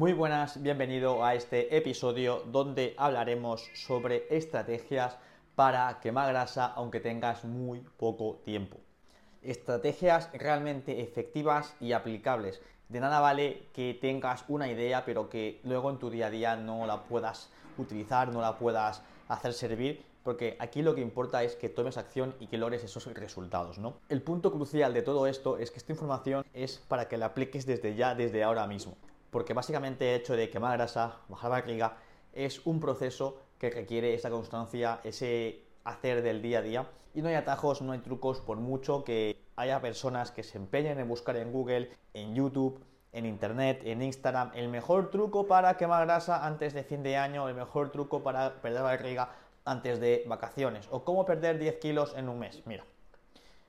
Muy buenas, bienvenido a este episodio donde hablaremos sobre estrategias para quemar grasa aunque tengas muy poco tiempo. Estrategias realmente efectivas y aplicables. De nada vale que tengas una idea pero que luego en tu día a día no la puedas utilizar, no la puedas hacer servir porque aquí lo que importa es que tomes acción y que logres esos resultados. El punto crucial de todo esto es que esta información es para que la apliques desde ya, desde ahora mismo, porque básicamente el hecho de quemar grasa, bajar barriga, es un proceso que requiere esa constancia, ese hacer del día a día, y no hay atajos, no hay trucos, por mucho que haya personas que se empeñen en buscar en Google, en YouTube, en Internet, en Instagram, el mejor truco para quemar grasa antes de fin de año, el mejor truco para perder barriga antes de vacaciones o cómo perder 10 kilos en un mes. Mira,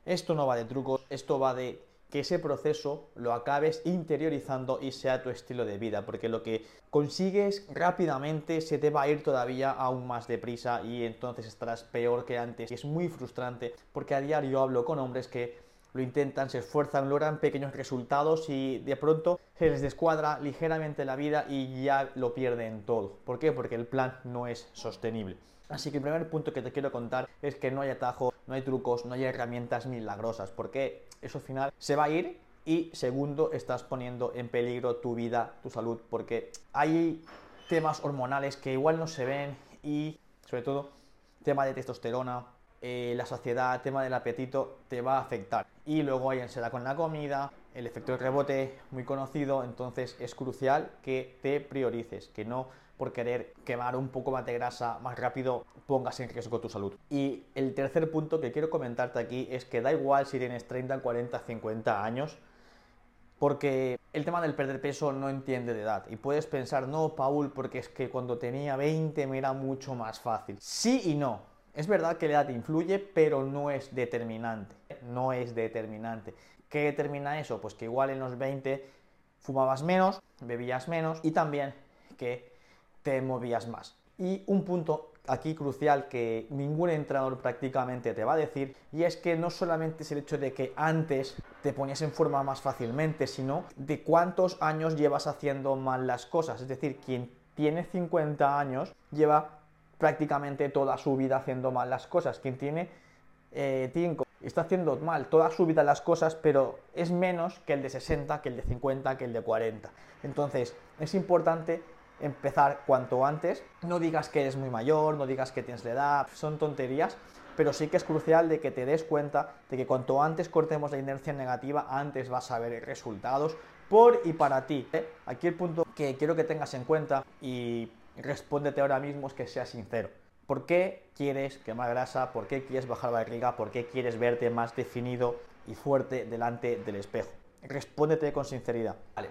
esto no va de trucos, esto va de que ese proceso lo acabes interiorizando y sea tu estilo de vida, porque lo que consigues rápidamente se te va a ir todavía aún más deprisa y entonces estarás peor que antes. Y es muy frustrante porque a diario hablo con hombres que lo intentan, se esfuerzan, logran pequeños resultados y de pronto se les descuadra ligeramente la vida y ya lo pierden todo. ¿Por qué? Porque el plan no es sostenible. Así que el primer punto que te quiero contar es que no hay atajo, no hay trucos, no hay herramientas milagrosas, porque eso al final se va a ir y segundo, estás poniendo en peligro tu vida, tu salud, porque hay temas hormonales que igual no se ven y sobre todo tema de testosterona, eh, la saciedad, tema del apetito, te va a afectar. Y luego hay ansiedad con la comida, el efecto de rebote muy conocido, entonces es crucial que te priorices, que no por querer quemar un poco más de grasa más rápido pongas en riesgo tu salud. Y el tercer punto que quiero comentarte aquí es que da igual si tienes 30, 40, 50 años, porque el tema del perder peso no entiende de edad. Y puedes pensar, no, Paul, porque es que cuando tenía 20 me era mucho más fácil. Sí y no. Es verdad que la edad influye, pero no es determinante. No es determinante. ¿Qué determina eso? Pues que igual en los 20 fumabas menos, bebías menos y también que te movías más. Y un punto aquí crucial que ningún entrenador prácticamente te va a decir, y es que no solamente es el hecho de que antes te ponías en forma más fácilmente, sino de cuántos años llevas haciendo mal las cosas. Es decir, quien tiene 50 años lleva prácticamente toda su vida haciendo mal las cosas. Quien tiene 5 eh, está haciendo mal toda su vida las cosas, pero es menos que el de 60, que el de 50, que el de 40. Entonces, es importante empezar cuanto antes. No digas que eres muy mayor, no digas que tienes la edad, son tonterías, pero sí que es crucial de que te des cuenta de que cuanto antes cortemos la inercia negativa, antes vas a ver resultados por y para ti. ¿eh? Aquí el punto que quiero que tengas en cuenta y respóndete ahora mismo es que seas sincero. ¿Por qué quieres quemar grasa? ¿Por qué quieres bajar barriga? ¿Por qué quieres verte más definido y fuerte delante del espejo? Respóndete con sinceridad. Vale,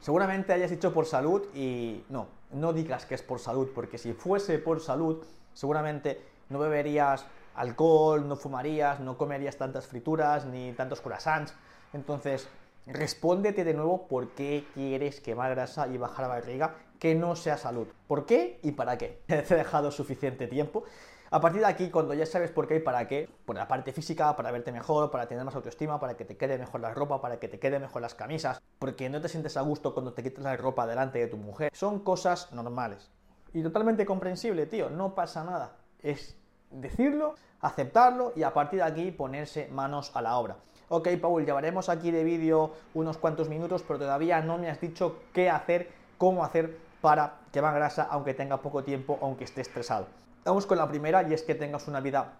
Seguramente hayas dicho por salud y no, no digas que es por salud, porque si fuese por salud, seguramente no beberías alcohol, no fumarías, no comerías tantas frituras ni tantos croissants. Entonces, respóndete de nuevo por qué quieres quemar grasa y bajar la barriga que no sea salud. ¿Por qué y para qué? Te he dejado suficiente tiempo. A partir de aquí, cuando ya sabes por qué y para qué, por la parte física, para verte mejor, para tener más autoestima, para que te quede mejor la ropa, para que te quede mejor las camisas, porque no te sientes a gusto cuando te quitas la ropa delante de tu mujer, son cosas normales. Y totalmente comprensible, tío, no pasa nada. Es decirlo, aceptarlo y a partir de aquí ponerse manos a la obra. Ok, Paul, llevaremos aquí de vídeo unos cuantos minutos, pero todavía no me has dicho qué hacer, cómo hacer para quemar grasa, aunque tenga poco tiempo, aunque esté estresado. Vamos con la primera y es que tengas una vida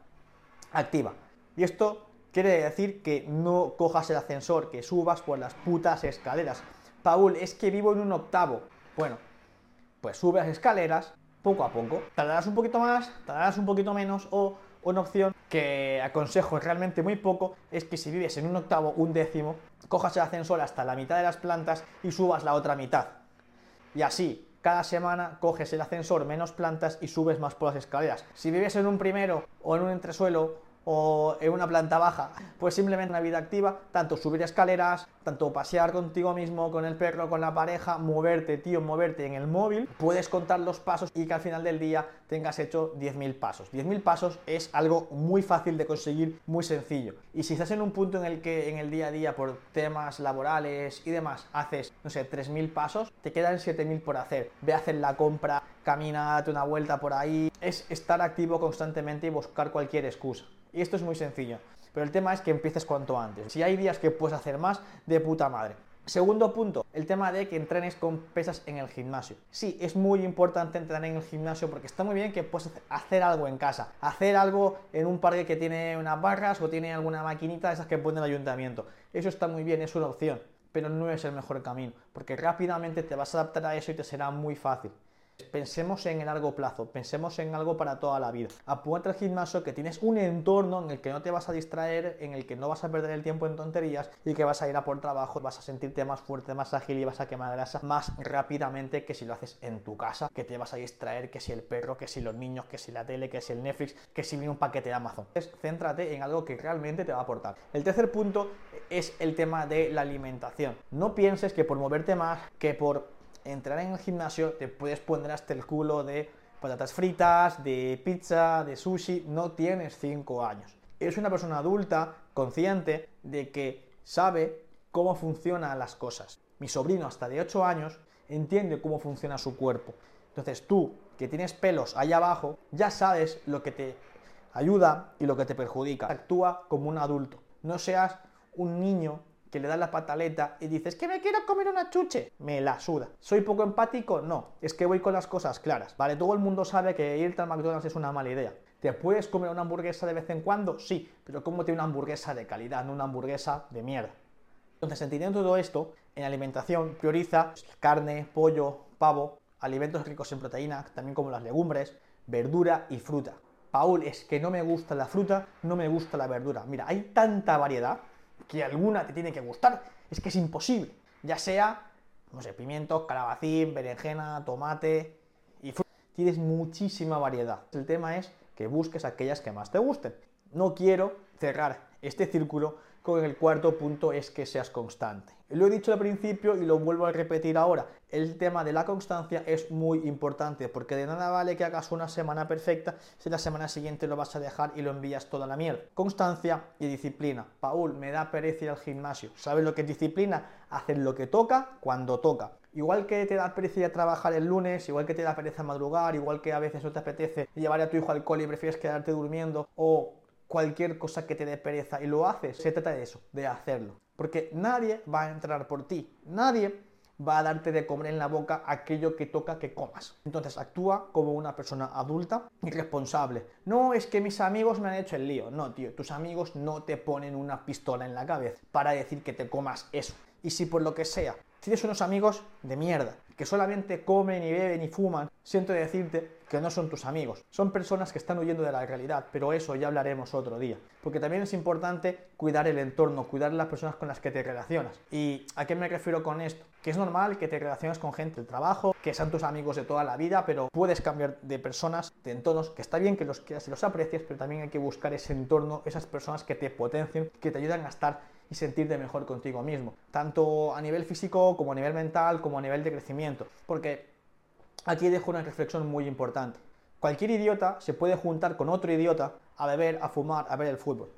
activa. Y esto quiere decir que no cojas el ascensor, que subas por las putas escaleras. Paul, es que vivo en un octavo. Bueno, pues sube las escaleras poco a poco. Tardarás un poquito más, tardarás un poquito menos o una opción que aconsejo realmente muy poco es que si vives en un octavo, un décimo, cojas el ascensor hasta la mitad de las plantas y subas la otra mitad. Y así, cada semana coges el ascensor menos plantas y subes más por las escaleras. Si vives en un primero o en un entresuelo o en una planta baja, pues simplemente una vida activa, tanto subir escaleras, tanto pasear contigo mismo, con el perro, con la pareja, moverte, tío, moverte en el móvil, puedes contar los pasos y que al final del día tengas hecho 10.000 pasos. 10.000 pasos es algo muy fácil de conseguir, muy sencillo. Y si estás en un punto en el que en el día a día, por temas laborales y demás, haces, no sé, 3.000 pasos, te quedan 7.000 por hacer. Ve a hacer la compra, camina, date una vuelta por ahí. Es estar activo constantemente y buscar cualquier excusa. Y esto es muy sencillo. Pero el tema es que empieces cuanto antes. Si hay días que puedes hacer más, de puta madre. Segundo punto, el tema de que entrenes con pesas en el gimnasio. Sí, es muy importante entrenar en el gimnasio porque está muy bien que puedas hacer algo en casa. Hacer algo en un parque que tiene unas barras o tiene alguna maquinita, esas que pone el ayuntamiento. Eso está muy bien, es una opción, pero no es el mejor camino porque rápidamente te vas a adaptar a eso y te será muy fácil. Pensemos en el largo plazo, pensemos en algo para toda la vida. Apúntate al gimnasio que tienes un entorno en el que no te vas a distraer, en el que no vas a perder el tiempo en tonterías y que vas a ir a por trabajo, vas a sentirte más fuerte, más ágil y vas a quemar grasa más rápidamente que si lo haces en tu casa, que te vas a distraer, que si el perro, que si los niños, que si la tele, que si el Netflix, que si viene un paquete de Amazon. Entonces, céntrate en algo que realmente te va a aportar. El tercer punto es el tema de la alimentación. No pienses que por moverte más, que por entrar en el gimnasio te puedes poner hasta el culo de patatas fritas, de pizza, de sushi, no tienes 5 años. Eres una persona adulta, consciente de que sabe cómo funcionan las cosas. Mi sobrino hasta de 8 años entiende cómo funciona su cuerpo. Entonces tú, que tienes pelos allá abajo, ya sabes lo que te ayuda y lo que te perjudica. Actúa como un adulto. No seas un niño que le das la pataleta y dices que me quiero comer una chuche, me la suda. ¿Soy poco empático? No, es que voy con las cosas claras. Vale, todo el mundo sabe que irte al McDonald's es una mala idea. ¿Te puedes comer una hamburguesa de vez en cuando? Sí, pero cómete una hamburguesa de calidad, no una hamburguesa de mierda. Entonces, entendiendo todo esto, en alimentación prioriza carne, pollo, pavo, alimentos ricos en proteína, también como las legumbres, verdura y fruta. Paul, es que no me gusta la fruta, no me gusta la verdura. Mira, hay tanta variedad que alguna te tiene que gustar, es que es imposible. Ya sea, no sé, pimientos, calabacín, berenjena, tomate y fruta. Tienes muchísima variedad. El tema es que busques aquellas que más te gusten. No quiero cerrar este círculo con el cuarto punto es que seas constante. Lo he dicho al principio y lo vuelvo a repetir ahora. El tema de la constancia es muy importante porque de nada vale que hagas una semana perfecta si la semana siguiente lo vas a dejar y lo envías toda la mierda. Constancia y disciplina. Paul, me da pereza ir al gimnasio. ¿Sabes lo que es disciplina? Hacer lo que toca cuando toca. Igual que te da pereza trabajar el lunes, igual que te da pereza madrugar, igual que a veces no te apetece llevar a tu hijo al cole y prefieres quedarte durmiendo o cualquier cosa que te dé pereza y lo haces, se trata de eso, de hacerlo. Porque nadie va a entrar por ti, nadie va a darte de comer en la boca aquello que toca que comas. Entonces actúa como una persona adulta y responsable. No es que mis amigos me han hecho el lío, no, tío, tus amigos no te ponen una pistola en la cabeza para decir que te comas eso. Y si por lo que sea tienes unos amigos de mierda, que solamente comen y beben y fuman, siento decirte que no son tus amigos. Son personas que están huyendo de la realidad, pero eso ya hablaremos otro día. Porque también es importante cuidar el entorno, cuidar las personas con las que te relacionas. ¿Y a qué me refiero con esto? Que es normal que te relaciones con gente del trabajo, que sean tus amigos de toda la vida, pero puedes cambiar de personas, de entornos, que está bien que los quieras y los aprecies, pero también hay que buscar ese entorno, esas personas que te potencien, que te ayudan a estar y sentirte mejor contigo mismo, tanto a nivel físico como a nivel mental, como a nivel de crecimiento. Porque aquí dejo una reflexión muy importante. Cualquier idiota se puede juntar con otro idiota a beber, a fumar, a ver el fútbol.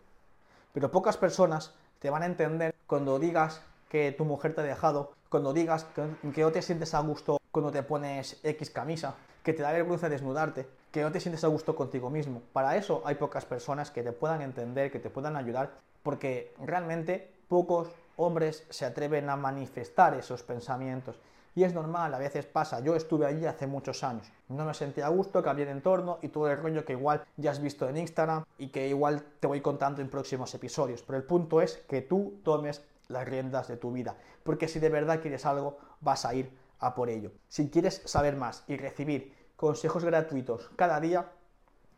Pero pocas personas te van a entender cuando digas que tu mujer te ha dejado, cuando digas que, no te sientes a gusto cuando te pones X camisa, que te da vergüenza desnudarte, que no te sientes a gusto contigo mismo. Para eso hay pocas personas que te puedan entender, que te puedan ayudar porque realmente pocos hombres se atreven a manifestar esos pensamientos. Y es normal, a veces pasa. Yo estuve allí hace muchos años. No me sentía a gusto, cambié de entorno y todo el rollo que igual ya has visto en Instagram y que igual te voy contando en próximos episodios. Pero el punto es que tú tomes las riendas de tu vida. Porque si de verdad quieres algo, vas a ir por ello. Si quieres saber más y recibir consejos gratuitos cada día,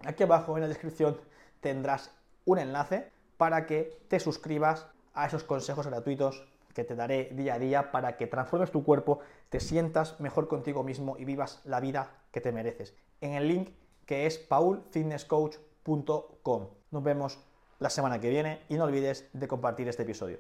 aquí abajo en la descripción tendrás un enlace para que te suscribas a esos consejos gratuitos que te daré día a día para que transformes tu cuerpo, te sientas mejor contigo mismo y vivas la vida que te mereces. En el link que es paulfitnesscoach.com. Nos vemos la semana que viene y no olvides de compartir este episodio.